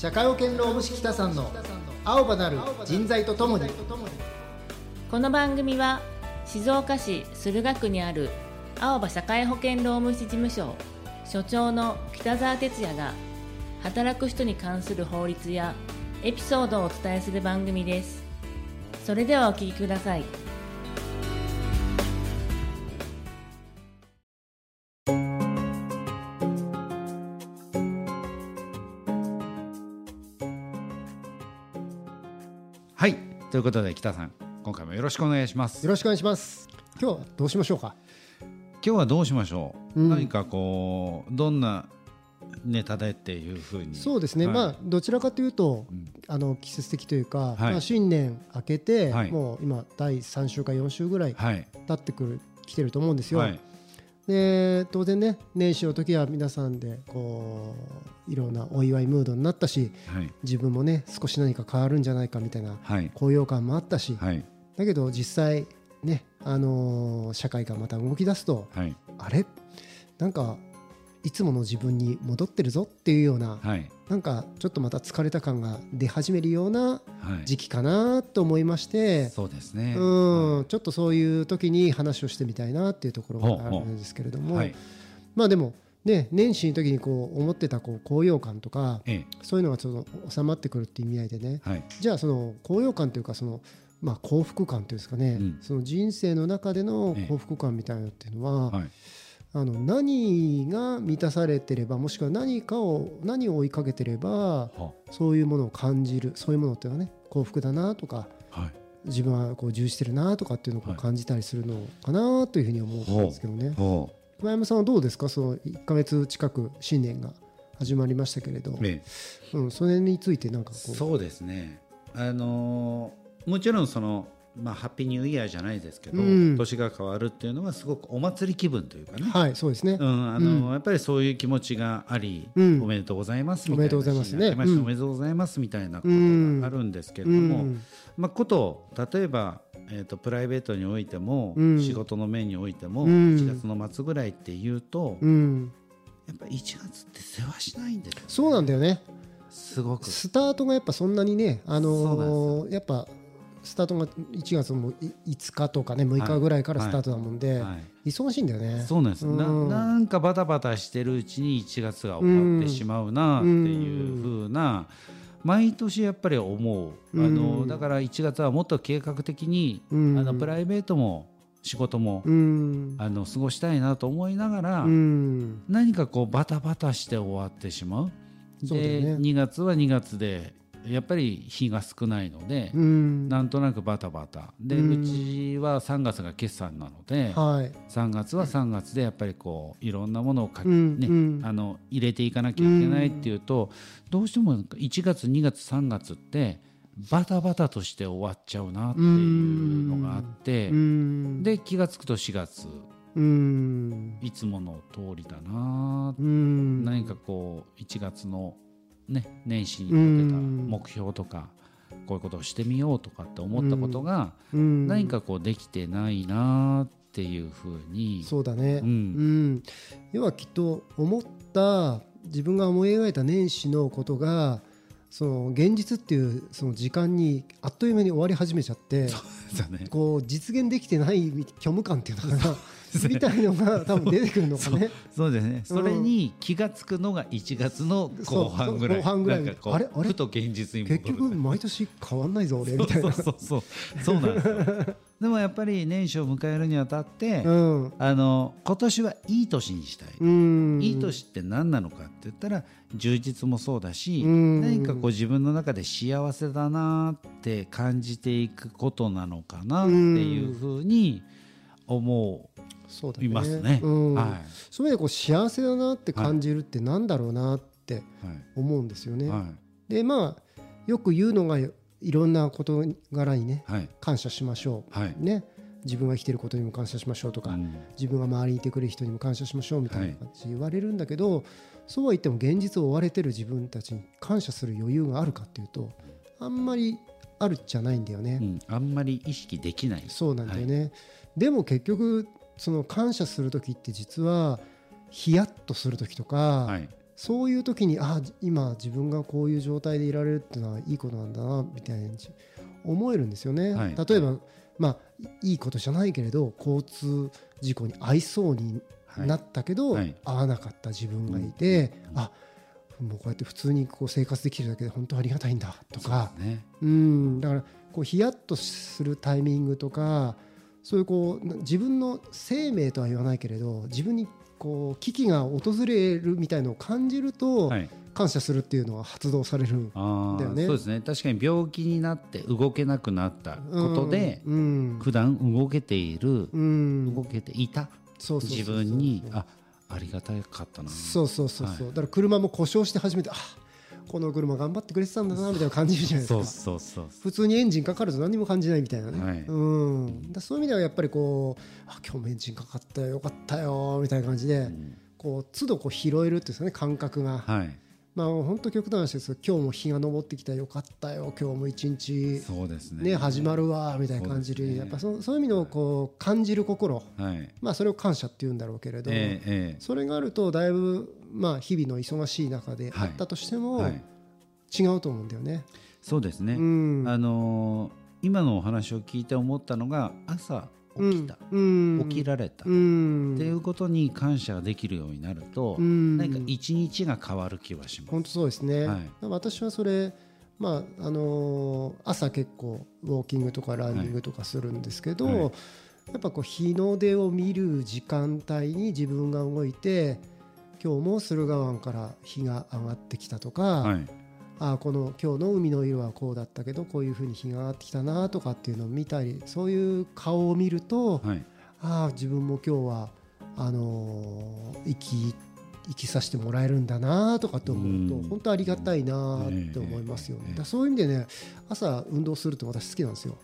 社会保険労務士北さんの青葉なる人材とともに。この番組は静岡市駿河区にある青葉社会保険労務士事務所所長の北澤哲也が働く人に関する法律やエピソードをお伝えする番組です。それではお聞きください。ということで北さん今回もよろしくお願いします。よろしくお願いします。今日はどうしましょうか？今日はどうしましょう、うん。何かこうどんなネタでっていうふうに。そうですね、はい。まあどちらかというと、ん。あの季節的というか、はい。まあ、新年明けて、はい。もう今第3週か4週ぐらいはい。経ってくる来てると思うんですよ、はい。で当然ね年始の時は皆さんでこういろんなお祝いムードになったしはい。自分もね少し何か変わるんじゃないかみたいなはい。高揚感もあったし、はい。だけど実際ね、あのー社会がまた動き出すとはい。あれ？なんかいつもの自分に戻ってるぞっていうような、はい。なんかちょっとまた疲れた感が出始めるようなはい。時期かなと思いまして、そうですね。うんちょっとそういう時に話をしてみたいなっていうところがあるんですけれども、はいまあでもね年始の時にこう思ってたこう高揚感とかえそういうのがちょっと収まってくるっていう意味合いでね。えはい。じゃあその高揚感というかそのまあ幸福感というんですかね、うん。その人生の中でのええ。幸福感みたいなのっていうのは、はい。あの何が満たされてればもしくは何かを何を追いかけてればはそういうものを感じるそういうものっていうのはね幸福だなとかはい。自分はこう充実してるなとかっていうのを感じたりするのかなというふうに思うんですけどね。ほ熊山さんはどうですか？その1ヶ月近く新年が始まりましたけれど、うえ。うん、それについてなんかこう。えそうですね。あのーもちろんそのまあハッピーニューイヤーじゃないですけど、うん。年が変わるっていうのはすごくお祭り気分というかね、はいそうですね、うんあのやっぱりそういう気持ちがあり、うん。おめでとうございますみたいなおめでとうございますね。おめでとうございますみたいなことうんがあるんですけれども、うん。まあ、こと例えば、えー、とプライベートにおいても、うん。仕事の面においても、うん。1月の末ぐらいっていうと、うん、やっぱり1月って世話しないんですよそうなんだよね。すごく。スタートがやっぱそんなにね、あのーやっぱスタートが1月もい5日とかね6日ぐらいからスタートだもんで、はい。忙しいんだよね。そうなんです、なうん。なんかバタバタしてるうちに1月が終わってしまうなっていう風な、毎年やっぱり思う、あのだから1月はもっと計画的に、うん。あのプライベートも仕事も、うん。あの過ごしたいなと思いながら、うん。何かこうバタバタして終わってしまう。そうだよね。で2月は2月でやっぱり日が少ないので、うん。なんとなくバタバタ。で、ううんちは3月が決算なので、はい。3月は3月でやっぱりこういろんなものをか、うんねうん。あの入れていかなきゃいけないっていうと、どうしてもなんか1月2月3月ってバタバタとして終わっちゃうなっていうのがあって、うん。で気が付くと4月。うん。いつもの通りだな、うん。何かこう1月の、ね、年始に立てたうん目標とか、こういうことをしてみようとかって思ったことが、うん。何かこうできてないなっていうふうにそうだね、ううん。ん要はきっと思った自分が思い描いた年始のことがその現実っていうその時間にあっという間に終わり始めちゃってそうね。こう実現できてない虚無感っていうのかな みたいのが多分出てくるのかね。そうですね。それに気がつくのが1月の後半ぐらい。後半ぐらいあれあれ？ふと現実に。結局毎年変わんないぞ俺みたいな。そうそうそう そうなんですよ。でもやっぱり年始を迎えるにあたって、うんあの今年はいい年にしたい。うんいい年って何なのかって言ったら充実もそうだし、うん何かこう自分の中で幸せだなって感じていくことなのかなっていうふうに思そういますね。うん。はい。そういう意味でこう幸せだなって感じるってなんだろうなってはい。思うんですよね。はい。でまあよく言うのがいろんな事柄にねはい。感謝しましょう、はい。ね、自分が生きてることにも感謝しましょうとか、うん。自分が周りにいてくれる人にも感謝しましょうみたいな感じで言われるんだけど、そうは言っても現実を追われてる自分たちに感謝する余裕があるかっていうとあんまりあるっちゃないんだよね。うん、あんまり意識できない。そうなんだよね、でも結局その感謝する時って実はヒヤッとする時とか、はい。そういう時にあ今自分がこういう状態でいられるっていうのはいいことなんだなみたいに思えるんですよね。はい。例えば、まあいいことじゃないけれど交通事故に遭いそうになったけど、はい。遭わなかった自分がいて、あもうこうやって普通にこう生活できるだけで本当ありがたいんだとか。そうね。うん。だからこうヒヤッとするタイミングとかそういうこうな自分の生命とは言わないけれど自分にこう危機が訪れるみたいのを感じると、はい。感謝するっていうのは発動されるあーだよね。そうですね。確かに病気になって動けなくなったことで、うん普段動けている、うん。動けていた自分にあありがたかったな。そうそうそうそう、はだから車も故障して初めてあこの車頑張ってくれてたんだなみたいな感じるじゃないですか。普通にエンジンかかると何も感じないみたいなね、はい。うん、だそういう意味ではやっぱりこうあ今日もエンジンかかったよよかったよみたいな感じで、ん。こう都度こう拾えるっていうね感覚が、はいまあ本当極端な話です今日も日が昇ってきたよかったよ。今日も一日そうですね。ね始まるわみたいな感じで。ね。やっぱそそういう意味のこう感じる心。はい。まあそれを感謝っていうんだろうけれど、えええそれがあるとだいぶまあ日々の忙しい中であったとしてえもはい。違うと思うんだよね。そうですね、うん。あのー今のお話を聞いて思ったのが朝起きた、うん。起きられた、うっんていうことに感謝ができるようになると、うん。何か一日が変わる気はします。本当そうですね、はい。私はそれ、まああのー朝結構ウォーキングとかランニングとかするんですけど、はいはい。やっぱこう日の出を見る時間帯に自分が動いて今日も駿河湾から日が上がってきたとか、はいあこの今日の海の色はこうだったけどこういうふうに日が上がってきたなとかっていうのを見たりそういう顔を見ると、はいああ自分も今日はあのー生き生きさせてもらえるんだなとかって思うと、うん。本当ありがたいなって思いますよね、ええだからそういう意味でね朝運動すると私好きなんですよ、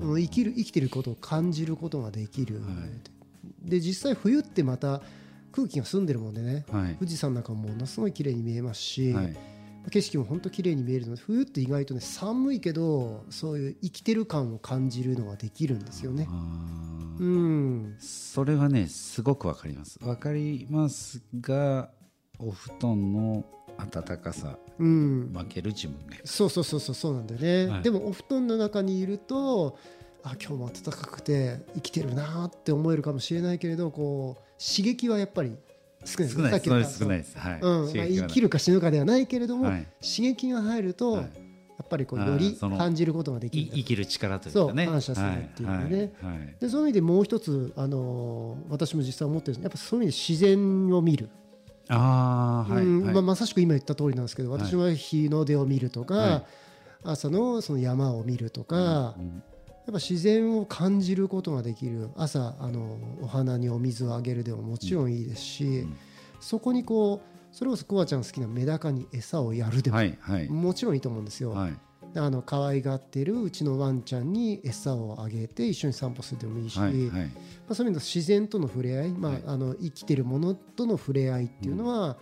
生きる生きてることを感じることができる、はい。で実際冬ってまた空気が澄んでるもんでねはい。富士山なんかもものすごい綺麗に見えますし、はい景色も本当綺麗に見えるので冬って意外とね寒いけどそういう生きてる感を感じるのができるんですよね。あうーん、それはねすごくわかります。わかりますがお布団の暖かさうん、負ける自分がいるそうそうそうそうそうなんだよね、はい。でもお布団の中にいるとあ今日も暖かくて生きてるなって思えるかもしれないけれどこう刺激はやっぱり少ない少ない少ないです。はい、うん。生きるか死ぬかではないけれども、はい。刺激が入ると、はい。やっぱりこうより感じることができる。い生きる力というかね。感謝するっていうのね。はい。でそうい。う意味でもう一つ、あのー私も実際思ってるやっぱそういう意味で自然を見る、ああはい、はい。うんまあ、まさしく今言った通りなんですけどはい私は日の出を見るとか、はい。朝のその山を見るとか、うんやっぱ自然を感じることができる朝あのお花にお水をあげるでももちろんいいですし、ん。そこにこうそれこそコアちゃん好きなメダカに餌をやるでも、はいはい。もちろんいいと思うんですよ。はい。あの可愛がってるうちのワンちゃんに餌をあげて一緒に散歩するでもいいし、はいはい。まあ、そういう意味で自然との触れ合い、まあはい。あの生きてるものとの触れ合いっていうのは、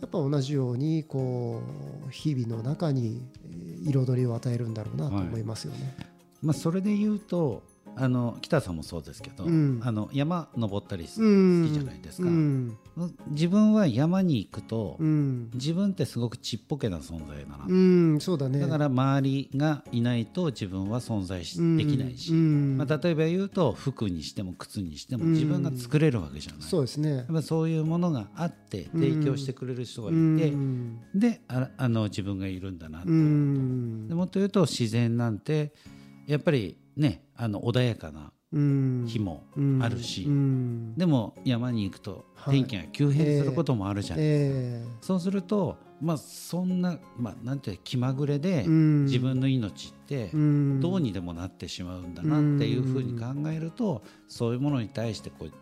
やっぱ同じようにこう日々の中にえー彩りを与えるんだろうなと思いますよね。まあそれで言うとあの北さんもそうですけど、うん。あの山登ったり好きじゃないですか。うん。自分は山に行くと、うん。自分ってすごくちっぽけな存在だな、うん、そうだね。だから周りがいないと自分は存在しうんできないし、うん。まあ、例えば言うと服にしても靴にしてもうん。自分が作れるわけじゃない、そうですね。そういうものがあって提供してくれる人がいて、うん。でああの自分がいるんだなって、うん。でもっと言うと自然なんてやっぱりねあの穏やかなうん。日もあるし、うん。でも山に行くとはい。天気が急変することもあるじゃない、えそうするとまあそんな、まあ、なんていう気まぐれで自分の命ってうん。どうにでもなってしまうんだなっていうふうに考えるとそういうものに対してこう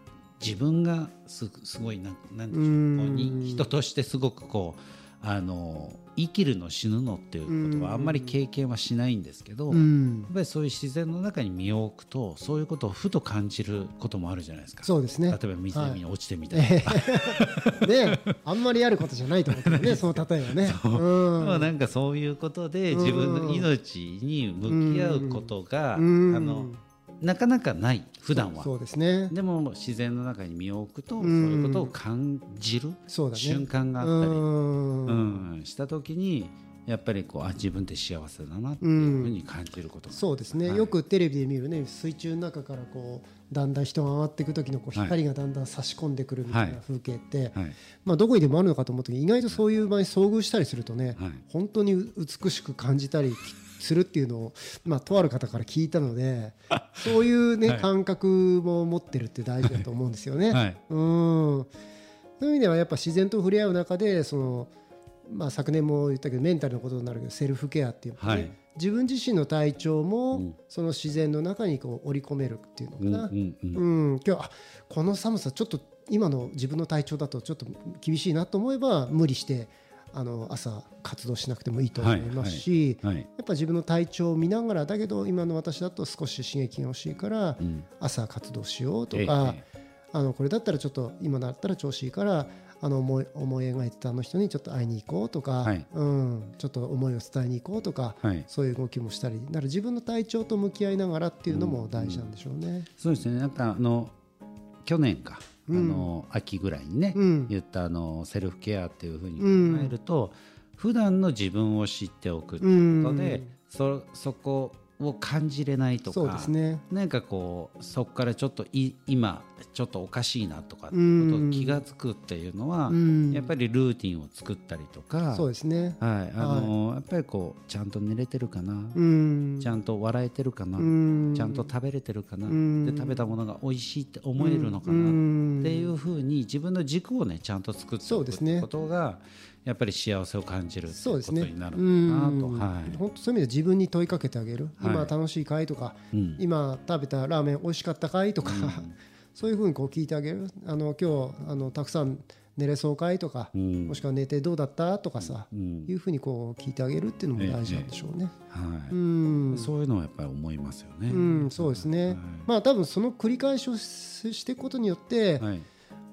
自分がすすごいなんなんでしょう人としてすごくこうあの生きるの死ぬのっていうことはあんまり経験はしないんですけど、うやっんぱりそういう自然の中に身を置くとそういうことをふと感じることもあるじゃないですか。そうですね。例えば湖に落ちてみたりとか、ねあんまりやることじゃないと思うけどね その例えはね。う。ん。まあなんかそういうことで自分の命に向き合うことが、うん。あのなかなかない普段は。そうですね。でも自然の中に身を置くとそういうことを感じるそうだね。瞬間があったり、うん。うん、した時にやっぱりこうあ自分って幸せだなっていうふうに感じることが、そうですね、はい。よくテレビで見るね水中の中からこうだんだん人が上がっていく時のこうはい。光がだんだん差し込んでくるみたいなはい。風景って、はい。まあ、どこにでもあるのかと思ったけど意外とそういう場に遭遇したりするとね、はい。本当に美しく感じたりするっていうのを、まあ、とある方から聞いたので そういう、ねはい。感覚も持ってるって大事だと思うんですよね。はい。うん。そういう意味ではやっぱ自然と触れ合う中でその、まあ、昨年も言ったけどメンタルのことになるけどセルフケアっていうのはね、はい。自分自身の体調も、うん。その自然の中にこう織り込めるっていうのかな。うんうんうん。うん、今日あこの寒さちょっと今の自分の体調だとちょっと厳しいなと思えば無理してあの朝活動しなくてもいいと思いますし、はいやっぱ自分の体調を見ながらだけど今の私だと少し刺激が欲しいからうん。朝活動しようとええか、え。あのこれだったらちょっと今だったら調子いいからあの思い思い描いてたあの人にちょっと会いに行こうとか、はい。うん、ちょっと思いを伝えに行こうとか、はい。そういう動きもしたりだから自分の体調と向き合いながらっていうのも大事なんでしょうね。そうですねなんかあの去年か、うんあの秋ぐらいにね、うん。言ったあのセルフケアっていうふうに考えると、普段の自分を知っておくっていうことで、そそこを感じれないとかね。なんかこうそこからちょっとい今ちょっとおかしいなとかってことを気が付くっていうのは、うん。やっぱりルーティンを作ったりとか、そうですね。はい。あのやっぱりこうちゃんと寝れてるかな、うん。ちゃんと笑えてるかな、うん。ちゃんと食べれてるかな、ん。で食べたものが美味しいって思えるのかな、うん。っていうふうに自分の軸をねちゃんと作っておくことがやっぱり幸せを感じるっていうことそうですね。になるのかなと、うんはい。本当そういう意味で自分に問いかけてあげる。はい。今楽しいかいとか、うん。今食べたラーメン美味しかったかいとか、そういうふうにこう聞いてあげる。あの今日あのたくさん寝れそうかいとか、うんもしくは寝てどうだったとかさ、うんいうふうにこう聞いてあげるっていうのも大事なんでしょうね。はいうん。そういうのはやっぱり思いますよね。うん、そうですね。まあ多分その繰り返しをししていくことによって、はい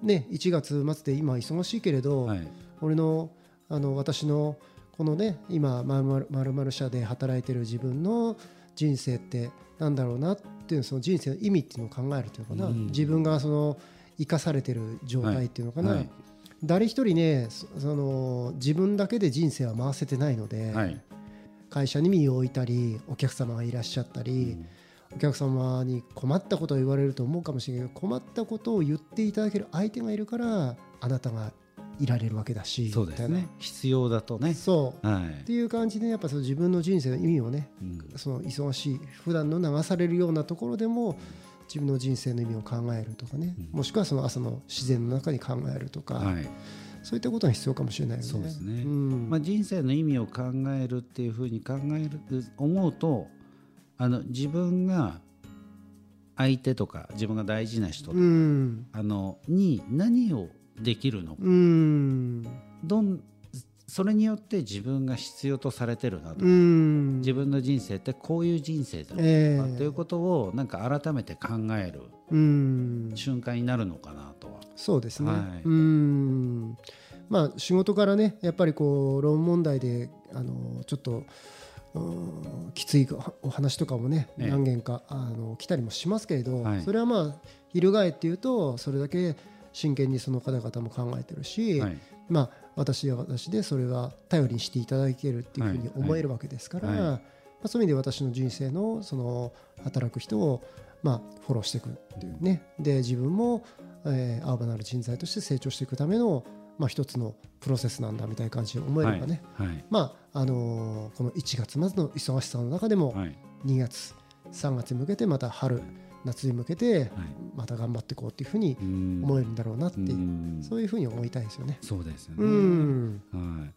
ね、1月末で今忙しいけれど、はい俺のあの私のこのね今まるまるまる社で働いてる自分の人生ってなんだろうなっていうその人生の意味っていうのを考えるというのかな、うん。自分がその生かされてる状態っていうのかな、はい。はい誰一人ねそその自分だけで人生は回せてないので、はい。会社に身を置いたりお客様がいらっしゃったり、お客様に困ったことを言われると思うかもしれないけど困ったことを言っていただける相手がいるからあなたがいられるわけだしそうですね。必要だとね。な。そう。はい。っていう感じでやっぱその自分の人生の意味をね、うん。その忙しい普段の流されるようなところでも自分の人生の意味を考えるとかね、もしくはその朝の自然の中に考えるとか、はい。そういったことが必要かもしれないよね。そうですね。ん。まあ、人生の意味を考えるっていうふうに考える思うとあの自分が相手とか自分が大事な人とか、うん。あのに何をできるのか、うん。どんそれによって自分が必要とされてるなと、うん。自分の人生ってこういう人生だとか、ええ。ということをなんか改めて考えるうん。瞬間になるのかなとは。そうですね。はい。うん。まあ仕事からねやっぱりこう論文問題であのちょっとうんきついお話とかもね、ええ。何件かあの来たりもしますけれど、はい。それはまあ翻っていうとそれだけ真剣にその方々も考えてるし、はい。まあ私は私でそれは頼りにしていただけるっていうふうにはい思えるわけですから、はい。まあ、そういう意味で私の人生のその働く人をまあフォローしていくっていうね。で自分も、えー、アーバナル人材として成長していくための、まあ、一つのプロセスなんだみたいな感じで思えればね、はい。はい。まああのーこの1月末の忙しさの中でもはい。2月3月に向けてまた春夏に向けてはい。また頑張っていこうっていうふうにうん。思えるんだろうなっていう、うん。そういうふうに思いたいですよね。そうですよね。うん。はい。やっ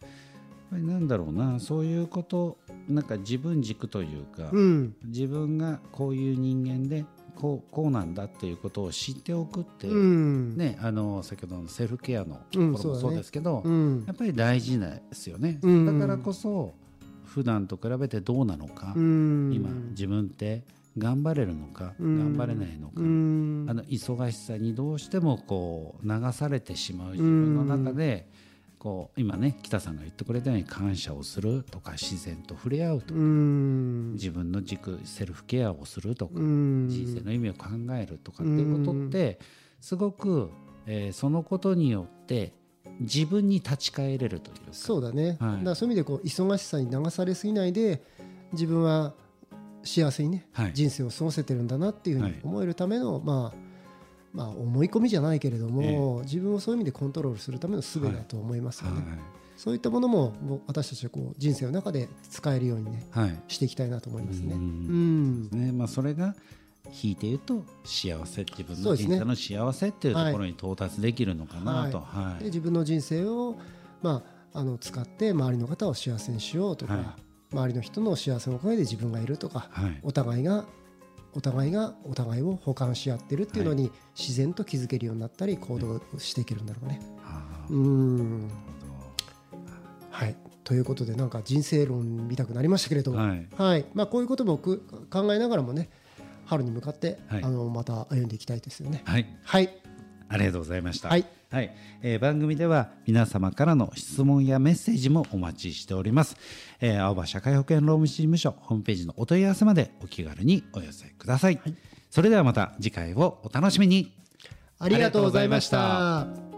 ぱりなんだろうな、そういうこと、なんか自分軸というか、うん。自分がこういう人間で、こうこうなんだっていうことを知っておくって、うん。ね、あの先ほどのセルフケアのとうんころもそうですけど、うん。やっぱり大事ですよね。うん。だからこそ普段と比べてどうなのか、うん。今自分って頑張れるのか、うん。頑張れないのか。うん。あの忙しさにどうしてもこう流されてしまう自分の中でこう今ね北さんが言ってくれたように感謝をするとか自然と触れ合うとか、うん。自分の軸セルフケアをするとか、うん。人生の意味を考えるとかっていうことってすごく、えーそのことによって自分に立ち返れるというか。そうだね、はい。だからそういう意味でこう忙しさに流されすぎないで自分は幸せにね、はい。人生を過ごせてるんだなっていうふうにはい。思えるための、まあまあ思い込みじゃないけれども、自分をそういう意味でコントロールするための術だと思いますよね、そういったものも私たちはこう人生の中で使えるようにねはい、はいしていきたいなと思いますね。ううん。んねまあ、それが引いて言うと幸せ自分の人生の幸せっていうところに到達できるのかなと、ははい。で自分の人生を、まあ、あの使って周りの方を幸せにしようとか、はい周りの人の幸せのおかげで自分がいるとか、はい。お互いがお互いがお互いを補完し合ってるっていうのに自然と気づけるようになったり行動していけるんだろうね。はい。ということでなんか人生論見たくなりましたけれども、はい。はい。まあ、こういうこともく考えながらもね春に向かって、はい。あのまた歩んでいきたいですよね。はい。はい、ありがとうございました。はい、はいえー番組では皆様からの質問やメッセージもお待ちしております。えー青葉社会保険労務士事務所ホームページのお問い合わせまでお気軽にお寄せください。それではまた次回をお楽しみに。ありがとうございました。